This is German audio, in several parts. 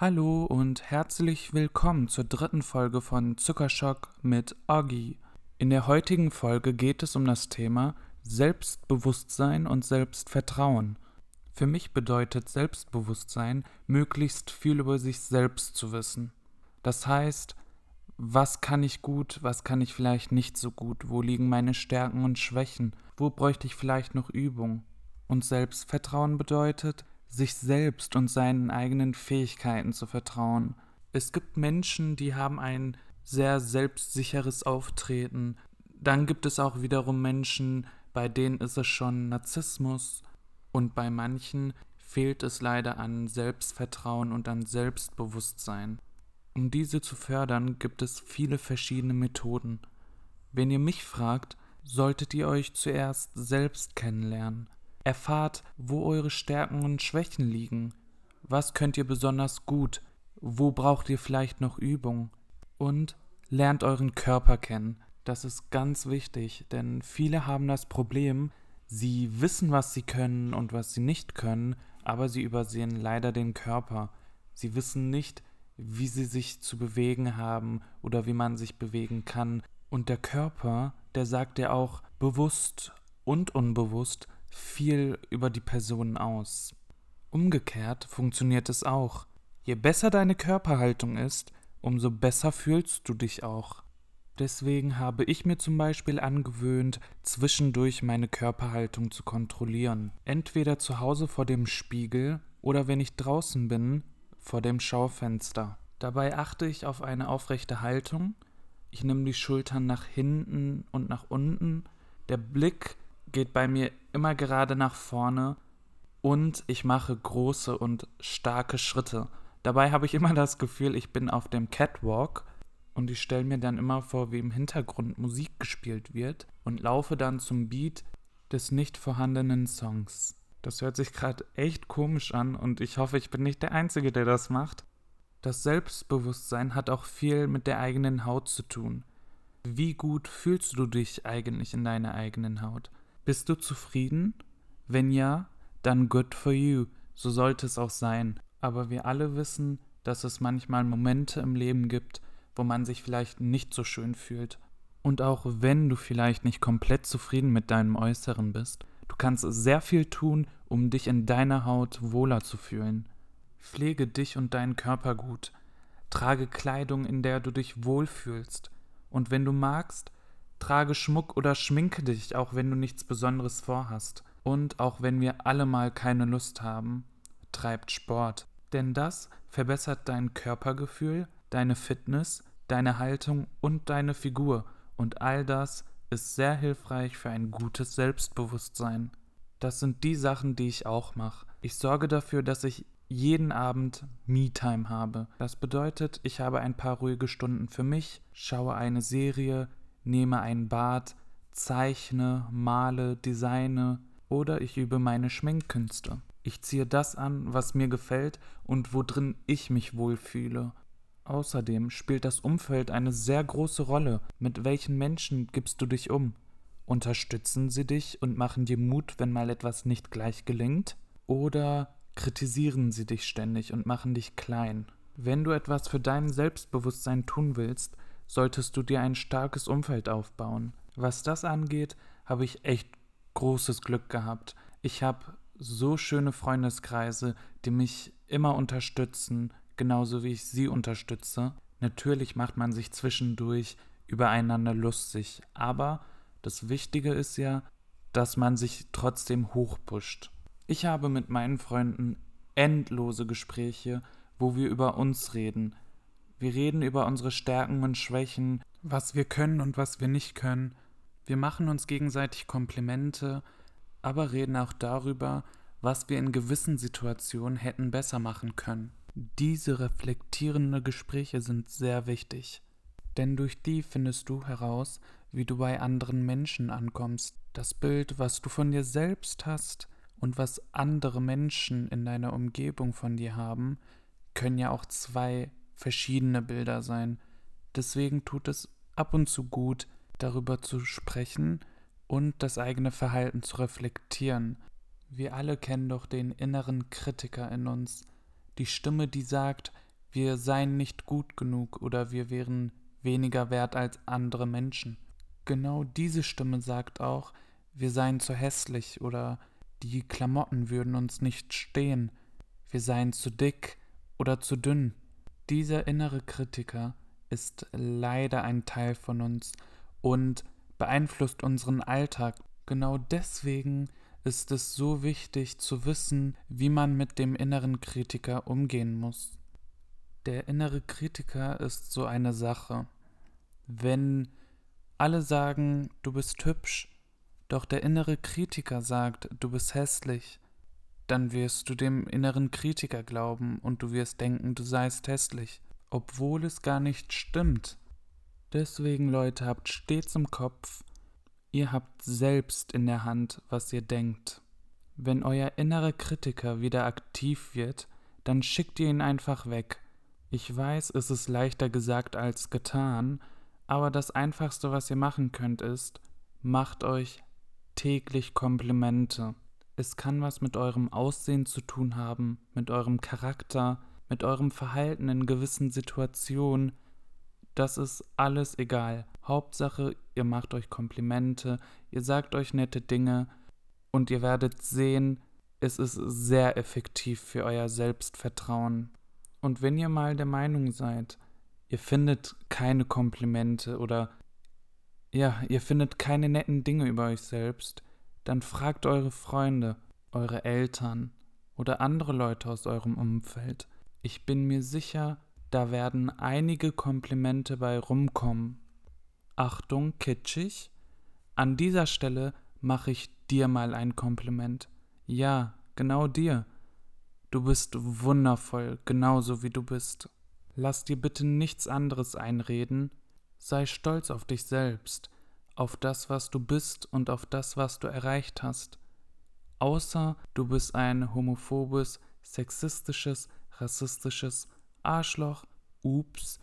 Hallo und herzlich willkommen zur dritten Folge von Zuckerschock mit Oggi. In der heutigen Folge geht es um das Thema Selbstbewusstsein und Selbstvertrauen. Für mich bedeutet Selbstbewusstsein, möglichst viel über sich selbst zu wissen. Das heißt, was kann ich gut, was kann ich vielleicht nicht so gut, wo liegen meine Stärken und Schwächen, wo bräuchte ich vielleicht noch Übung. Und Selbstvertrauen bedeutet, sich selbst und seinen eigenen Fähigkeiten zu vertrauen. Es gibt Menschen, die haben ein sehr selbstsicheres Auftreten. Dann gibt es auch wiederum Menschen, bei denen ist es schon Narzissmus und bei manchen fehlt es leider an Selbstvertrauen und an Selbstbewusstsein. Um diese zu fördern, gibt es viele verschiedene Methoden. Wenn ihr mich fragt, solltet ihr euch zuerst selbst kennenlernen. Erfahrt, wo eure Stärken und Schwächen liegen. Was könnt ihr besonders gut? Wo braucht ihr vielleicht noch Übung? Und lernt euren Körper kennen. Das ist ganz wichtig, denn viele haben das Problem, sie wissen, was sie können und was sie nicht können, aber sie übersehen leider den Körper. Sie wissen nicht, wie sie sich zu bewegen haben oder wie man sich bewegen kann. Und der Körper, der sagt ja auch bewusst und unbewusst, viel über die Person aus. Umgekehrt funktioniert es auch. Je besser deine Körperhaltung ist, umso besser fühlst du dich auch. Deswegen habe ich mir zum Beispiel angewöhnt, zwischendurch meine Körperhaltung zu kontrollieren. Entweder zu Hause vor dem Spiegel oder wenn ich draußen bin, vor dem Schaufenster. Dabei achte ich auf eine aufrechte Haltung. Ich nehme die Schultern nach hinten und nach unten. Der Blick geht bei mir immer gerade nach vorne und ich mache große und starke Schritte. Dabei habe ich immer das Gefühl, ich bin auf dem Catwalk und ich stelle mir dann immer vor, wie im Hintergrund Musik gespielt wird und laufe dann zum Beat des nicht vorhandenen Songs. Das hört sich gerade echt komisch an und ich hoffe, ich bin nicht der Einzige, der das macht. Das Selbstbewusstsein hat auch viel mit der eigenen Haut zu tun. Wie gut fühlst du dich eigentlich in deiner eigenen Haut? Bist du zufrieden? Wenn ja, dann good for you, so sollte es auch sein. Aber wir alle wissen, dass es manchmal Momente im Leben gibt, wo man sich vielleicht nicht so schön fühlt. Und auch wenn du vielleicht nicht komplett zufrieden mit deinem Äußeren bist, du kannst sehr viel tun, um dich in deiner Haut wohler zu fühlen. Pflege dich und deinen Körper gut. Trage Kleidung, in der du dich wohlfühlst. Und wenn du magst, Trage Schmuck oder schminke dich, auch wenn du nichts Besonderes vorhast. Und auch wenn wir alle mal keine Lust haben, treibt Sport. Denn das verbessert dein Körpergefühl, deine Fitness, deine Haltung und deine Figur. Und all das ist sehr hilfreich für ein gutes Selbstbewusstsein. Das sind die Sachen, die ich auch mache. Ich sorge dafür, dass ich jeden Abend Me-Time habe. Das bedeutet, ich habe ein paar ruhige Stunden für mich, schaue eine Serie, nehme ein Bad, zeichne, male, designe oder ich übe meine Schminkkünste. Ich ziehe das an, was mir gefällt und worin ich mich wohlfühle. Außerdem spielt das Umfeld eine sehr große Rolle. Mit welchen Menschen gibst du dich um? Unterstützen sie dich und machen dir Mut, wenn mal etwas nicht gleich gelingt? Oder kritisieren sie dich ständig und machen dich klein? Wenn du etwas für dein Selbstbewusstsein tun willst, solltest du dir ein starkes Umfeld aufbauen. Was das angeht, habe ich echt großes Glück gehabt. Ich habe so schöne Freundeskreise, die mich immer unterstützen, genauso wie ich sie unterstütze. Natürlich macht man sich zwischendurch übereinander lustig, aber das Wichtige ist ja, dass man sich trotzdem hochpusht. Ich habe mit meinen Freunden endlose Gespräche, wo wir über uns reden, wir reden über unsere Stärken und Schwächen, was wir können und was wir nicht können. Wir machen uns gegenseitig Komplimente, aber reden auch darüber, was wir in gewissen Situationen hätten besser machen können. Diese reflektierenden Gespräche sind sehr wichtig, denn durch die findest du heraus, wie du bei anderen Menschen ankommst. Das Bild, was du von dir selbst hast und was andere Menschen in deiner Umgebung von dir haben, können ja auch zwei verschiedene Bilder sein. Deswegen tut es ab und zu gut, darüber zu sprechen und das eigene Verhalten zu reflektieren. Wir alle kennen doch den inneren Kritiker in uns, die Stimme, die sagt, wir seien nicht gut genug oder wir wären weniger wert als andere Menschen. Genau diese Stimme sagt auch, wir seien zu hässlich oder die Klamotten würden uns nicht stehen, wir seien zu dick oder zu dünn. Dieser innere Kritiker ist leider ein Teil von uns und beeinflusst unseren Alltag. Genau deswegen ist es so wichtig zu wissen, wie man mit dem inneren Kritiker umgehen muss. Der innere Kritiker ist so eine Sache. Wenn alle sagen, du bist hübsch, doch der innere Kritiker sagt, du bist hässlich, dann wirst du dem inneren Kritiker glauben und du wirst denken, du seist hässlich, obwohl es gar nicht stimmt. Deswegen, Leute, habt stets im Kopf, ihr habt selbst in der Hand, was ihr denkt. Wenn euer innerer Kritiker wieder aktiv wird, dann schickt ihr ihn einfach weg. Ich weiß, es ist leichter gesagt als getan, aber das Einfachste, was ihr machen könnt, ist, macht euch täglich Komplimente. Es kann was mit eurem Aussehen zu tun haben, mit eurem Charakter, mit eurem Verhalten in gewissen Situationen. Das ist alles egal. Hauptsache, ihr macht euch Komplimente, ihr sagt euch nette Dinge und ihr werdet sehen, es ist sehr effektiv für euer Selbstvertrauen. Und wenn ihr mal der Meinung seid, ihr findet keine Komplimente oder ja, ihr findet keine netten Dinge über euch selbst, dann fragt eure Freunde, eure Eltern oder andere Leute aus eurem Umfeld. Ich bin mir sicher, da werden einige Komplimente bei rumkommen. Achtung, kitschig. An dieser Stelle mache ich dir mal ein Kompliment. Ja, genau dir. Du bist wundervoll, genauso wie du bist. Lass dir bitte nichts anderes einreden, sei stolz auf dich selbst, auf das, was du bist und auf das, was du erreicht hast. Außer du bist ein homophobes, sexistisches, rassistisches Arschloch, ups,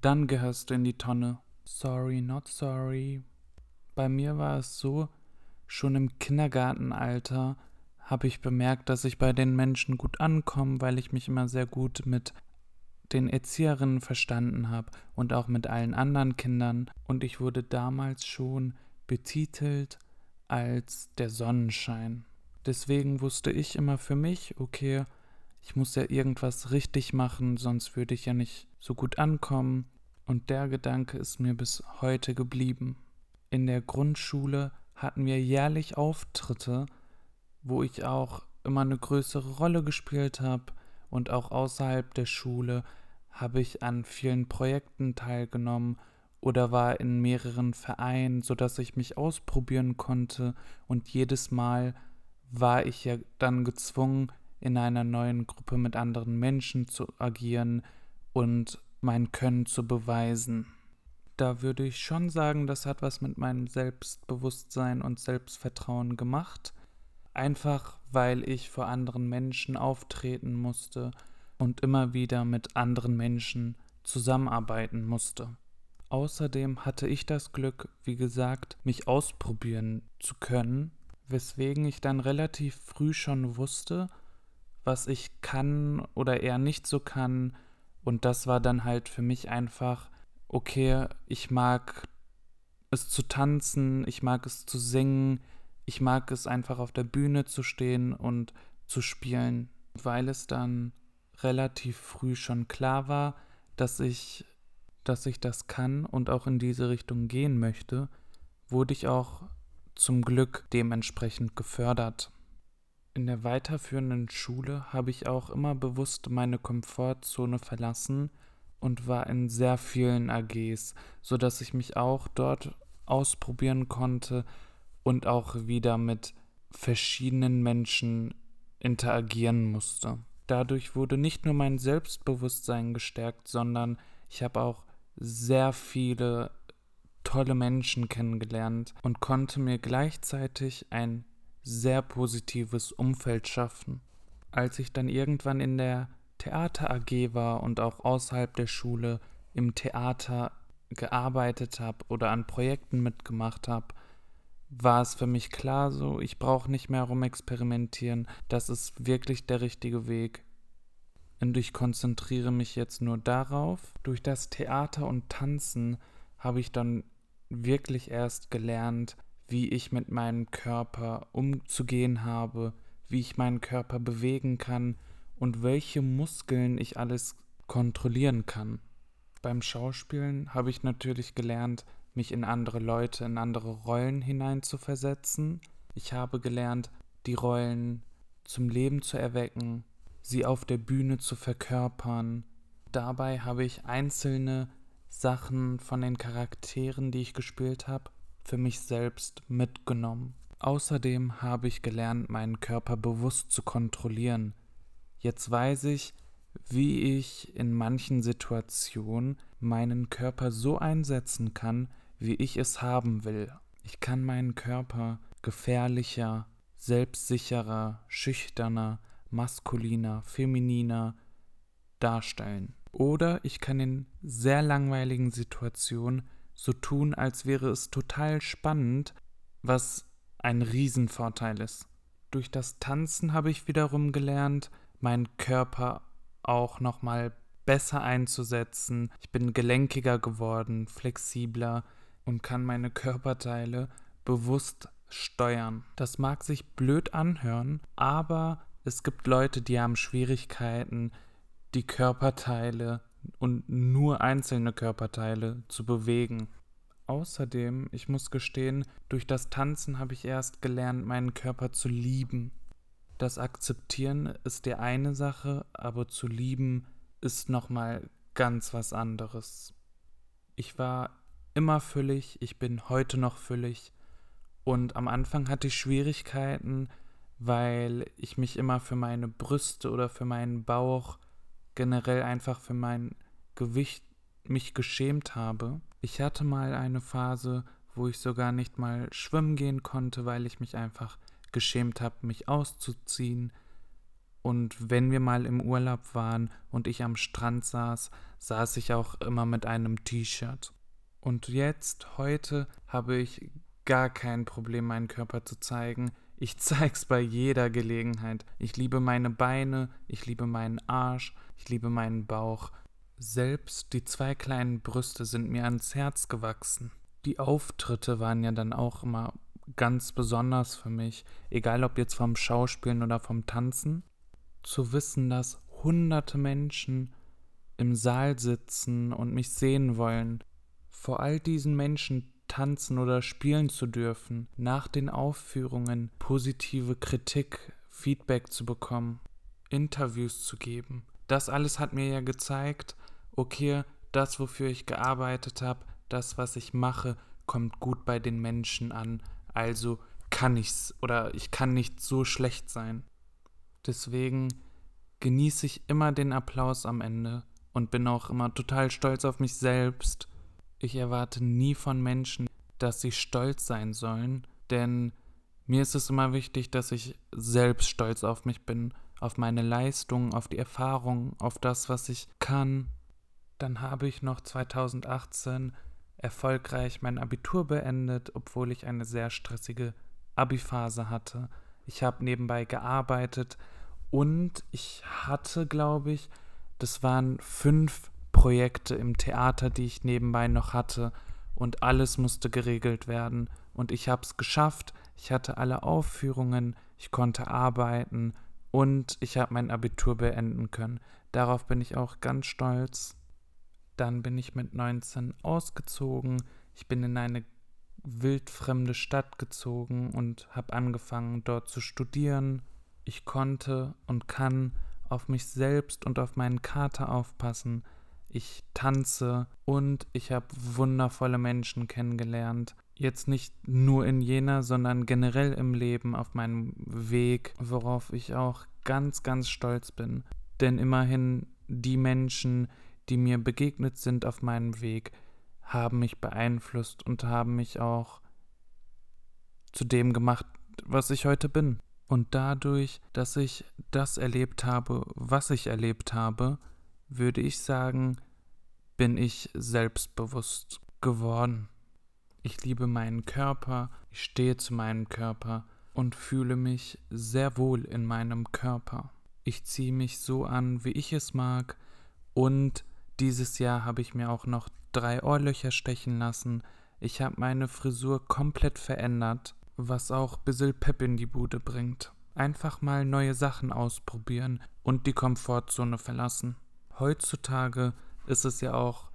dann gehörst du in die Tonne. Sorry, not sorry. Bei mir war es so, schon im Kindergartenalter habe ich bemerkt, dass ich bei den Menschen gut ankomme, weil ich mich immer sehr gut mit den Erzieherinnen verstanden habe und auch mit allen anderen Kindern. Und ich wurde damals schon betitelt als der Sonnenschein. Deswegen wusste ich immer für mich, okay, ich muss ja irgendwas richtig machen, sonst würde ich ja nicht so gut ankommen. Und der Gedanke ist mir bis heute geblieben. In der Grundschule hatten wir jährlich Auftritte, wo ich auch immer eine größere Rolle gespielt habe und auch außerhalb der Schule habe ich an vielen Projekten teilgenommen oder war in mehreren Vereinen, sodass ich mich ausprobieren konnte und jedes Mal war ich ja dann gezwungen, in einer neuen Gruppe mit anderen Menschen zu agieren und mein Können zu beweisen. Da würde ich schon sagen, das hat was mit meinem Selbstbewusstsein und Selbstvertrauen gemacht einfach weil ich vor anderen Menschen auftreten musste und immer wieder mit anderen Menschen zusammenarbeiten musste. Außerdem hatte ich das Glück, wie gesagt, mich ausprobieren zu können, weswegen ich dann relativ früh schon wusste, was ich kann oder eher nicht so kann. Und das war dann halt für mich einfach, okay, ich mag es zu tanzen, ich mag es zu singen, ich mag es einfach auf der Bühne zu stehen und zu spielen, weil es dann relativ früh schon klar war, dass ich, dass ich das kann und auch in diese Richtung gehen möchte, wurde ich auch zum Glück dementsprechend gefördert. In der weiterführenden Schule habe ich auch immer bewusst meine Komfortzone verlassen und war in sehr vielen AGs, so dass ich mich auch dort ausprobieren konnte und auch wieder mit verschiedenen Menschen interagieren musste. Dadurch wurde nicht nur mein Selbstbewusstsein gestärkt, sondern ich habe auch sehr viele tolle Menschen kennengelernt und konnte mir gleichzeitig ein sehr positives Umfeld schaffen. Als ich dann irgendwann in der Theater AG war und auch außerhalb der Schule im Theater gearbeitet habe oder an Projekten mitgemacht habe, war es für mich klar so, ich brauche nicht mehr rumexperimentieren, das ist wirklich der richtige Weg. und ich konzentriere mich jetzt nur darauf. Durch das Theater und Tanzen habe ich dann wirklich erst gelernt, wie ich mit meinem Körper umzugehen habe, wie ich meinen Körper bewegen kann und welche Muskeln ich alles kontrollieren kann. Beim Schauspielen habe ich natürlich gelernt, mich in andere Leute, in andere Rollen hineinzuversetzen. Ich habe gelernt, die Rollen zum Leben zu erwecken, sie auf der Bühne zu verkörpern. Dabei habe ich einzelne Sachen von den Charakteren, die ich gespielt habe, für mich selbst mitgenommen. Außerdem habe ich gelernt, meinen Körper bewusst zu kontrollieren. Jetzt weiß ich, wie ich in manchen Situationen meinen Körper so einsetzen kann, wie ich es haben will. Ich kann meinen Körper gefährlicher, selbstsicherer, schüchterner, maskuliner, femininer darstellen. Oder ich kann in sehr langweiligen Situationen so tun, als wäre es total spannend, was ein Riesenvorteil ist. Durch das Tanzen habe ich wiederum gelernt, meinen Körper auch nochmal besser einzusetzen. Ich bin gelenkiger geworden, flexibler und kann meine Körperteile bewusst steuern. Das mag sich blöd anhören, aber es gibt Leute, die haben Schwierigkeiten, die Körperteile und nur einzelne Körperteile zu bewegen. Außerdem, ich muss gestehen, durch das Tanzen habe ich erst gelernt, meinen Körper zu lieben. Das Akzeptieren ist die eine Sache, aber zu lieben ist nochmal ganz was anderes. Ich war immer füllig, ich bin heute noch füllig und am Anfang hatte ich Schwierigkeiten, weil ich mich immer für meine Brüste oder für meinen Bauch, generell einfach für mein Gewicht mich geschämt habe. Ich hatte mal eine Phase, wo ich sogar nicht mal schwimmen gehen konnte, weil ich mich einfach geschämt habe, mich auszuziehen. Und wenn wir mal im Urlaub waren und ich am Strand saß, saß ich auch immer mit einem T-Shirt. Und jetzt, heute, habe ich gar kein Problem, meinen Körper zu zeigen. Ich zeig's bei jeder Gelegenheit. Ich liebe meine Beine, ich liebe meinen Arsch, ich liebe meinen Bauch selbst die zwei kleinen Brüste sind mir ans Herz gewachsen. Die Auftritte waren ja dann auch immer ganz besonders für mich, egal ob jetzt vom Schauspielen oder vom Tanzen. Zu wissen, dass hunderte Menschen im Saal sitzen und mich sehen wollen, vor all diesen Menschen tanzen oder spielen zu dürfen, nach den Aufführungen positive Kritik, Feedback zu bekommen, Interviews zu geben. Das alles hat mir ja gezeigt, okay, das, wofür ich gearbeitet habe, das, was ich mache, kommt gut bei den Menschen an, also kann ich's oder ich kann nicht so schlecht sein. Deswegen genieße ich immer den Applaus am Ende und bin auch immer total stolz auf mich selbst. Ich erwarte nie von Menschen, dass sie stolz sein sollen, denn mir ist es immer wichtig, dass ich selbst stolz auf mich bin, auf meine Leistung, auf die Erfahrung, auf das, was ich kann dann habe ich noch 2018 erfolgreich mein Abitur beendet, obwohl ich eine sehr stressige Abi-Phase hatte. Ich habe nebenbei gearbeitet und ich hatte, glaube ich, das waren fünf Projekte im Theater, die ich nebenbei noch hatte und alles musste geregelt werden und ich habe es geschafft. Ich hatte alle Aufführungen, ich konnte arbeiten und ich habe mein Abitur beenden können. Darauf bin ich auch ganz stolz. Dann bin ich mit 19 ausgezogen. Ich bin in eine wildfremde Stadt gezogen und habe angefangen dort zu studieren. Ich konnte und kann auf mich selbst und auf meinen Kater aufpassen. Ich tanze und ich habe wundervolle Menschen kennengelernt. Jetzt nicht nur in Jena, sondern generell im Leben auf meinem Weg, worauf ich auch ganz, ganz stolz bin. Denn immerhin die Menschen, die mir begegnet sind auf meinem Weg, haben mich beeinflusst und haben mich auch zu dem gemacht, was ich heute bin. Und dadurch, dass ich das erlebt habe, was ich erlebt habe, würde ich sagen, bin ich selbstbewusst geworden. Ich liebe meinen Körper, ich stehe zu meinem Körper und fühle mich sehr wohl in meinem Körper. Ich ziehe mich so an, wie ich es mag. Und dieses Jahr habe ich mir auch noch drei Ohrlöcher stechen lassen. Ich habe meine Frisur komplett verändert, was auch bisschen Pep in die Bude bringt. Einfach mal neue Sachen ausprobieren und die Komfortzone verlassen. Heutzutage ist es ja auch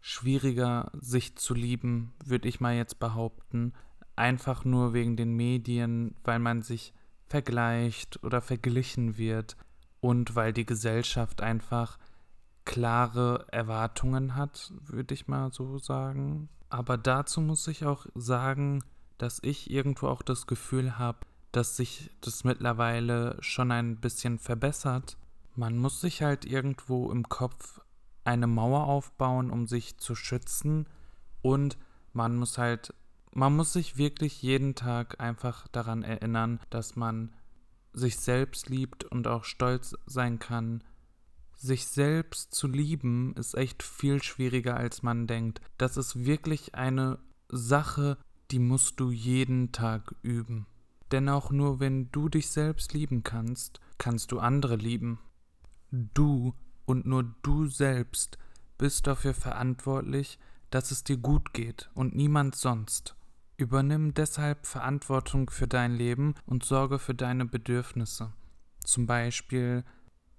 schwieriger, sich zu lieben, würde ich mal jetzt behaupten. Einfach nur wegen den Medien, weil man sich vergleicht oder verglichen wird und weil die Gesellschaft einfach klare Erwartungen hat, würde ich mal so sagen. Aber dazu muss ich auch sagen, dass ich irgendwo auch das Gefühl habe, dass sich das mittlerweile schon ein bisschen verbessert. Man muss sich halt irgendwo im Kopf eine Mauer aufbauen, um sich zu schützen und man muss halt, man muss sich wirklich jeden Tag einfach daran erinnern, dass man sich selbst liebt und auch stolz sein kann. Sich selbst zu lieben ist echt viel schwieriger, als man denkt. Das ist wirklich eine Sache, die musst du jeden Tag üben. Denn auch nur wenn du dich selbst lieben kannst, kannst du andere lieben. Du und nur du selbst bist dafür verantwortlich, dass es dir gut geht und niemand sonst. Übernimm deshalb Verantwortung für dein Leben und sorge für deine Bedürfnisse. Zum Beispiel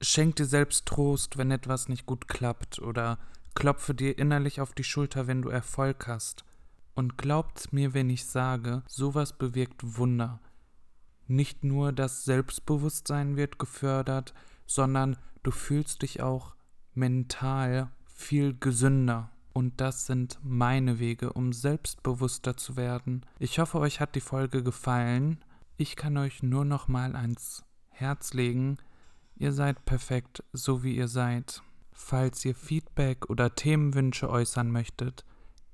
schenk dir selbst Trost, wenn etwas nicht gut klappt, oder klopfe dir innerlich auf die Schulter, wenn du Erfolg hast. Und glaubt mir, wenn ich sage, sowas bewirkt Wunder. Nicht nur das Selbstbewusstsein wird gefördert, sondern du fühlst dich auch mental viel gesünder. Und das sind meine Wege, um selbstbewusster zu werden. Ich hoffe, euch hat die Folge gefallen. Ich kann euch nur noch mal ans Herz legen. Ihr seid perfekt, so wie ihr seid. Falls ihr Feedback oder Themenwünsche äußern möchtet,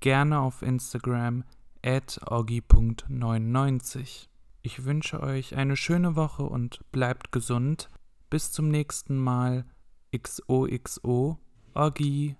gerne auf Instagram at orgi.99. Ich wünsche euch eine schöne Woche und bleibt gesund. Bis zum nächsten Mal. XOXO. Orgi.